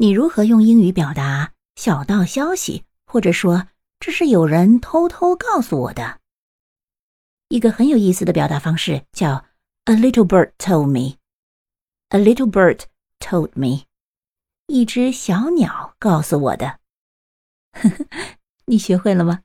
你如何用英语表达小道消息或者说这是有人偷偷告诉我的？一个很有意思的表达方式叫 a little bird told me. A little bird told me. 一只小鸟告诉我的。呵 呵你学会了吗？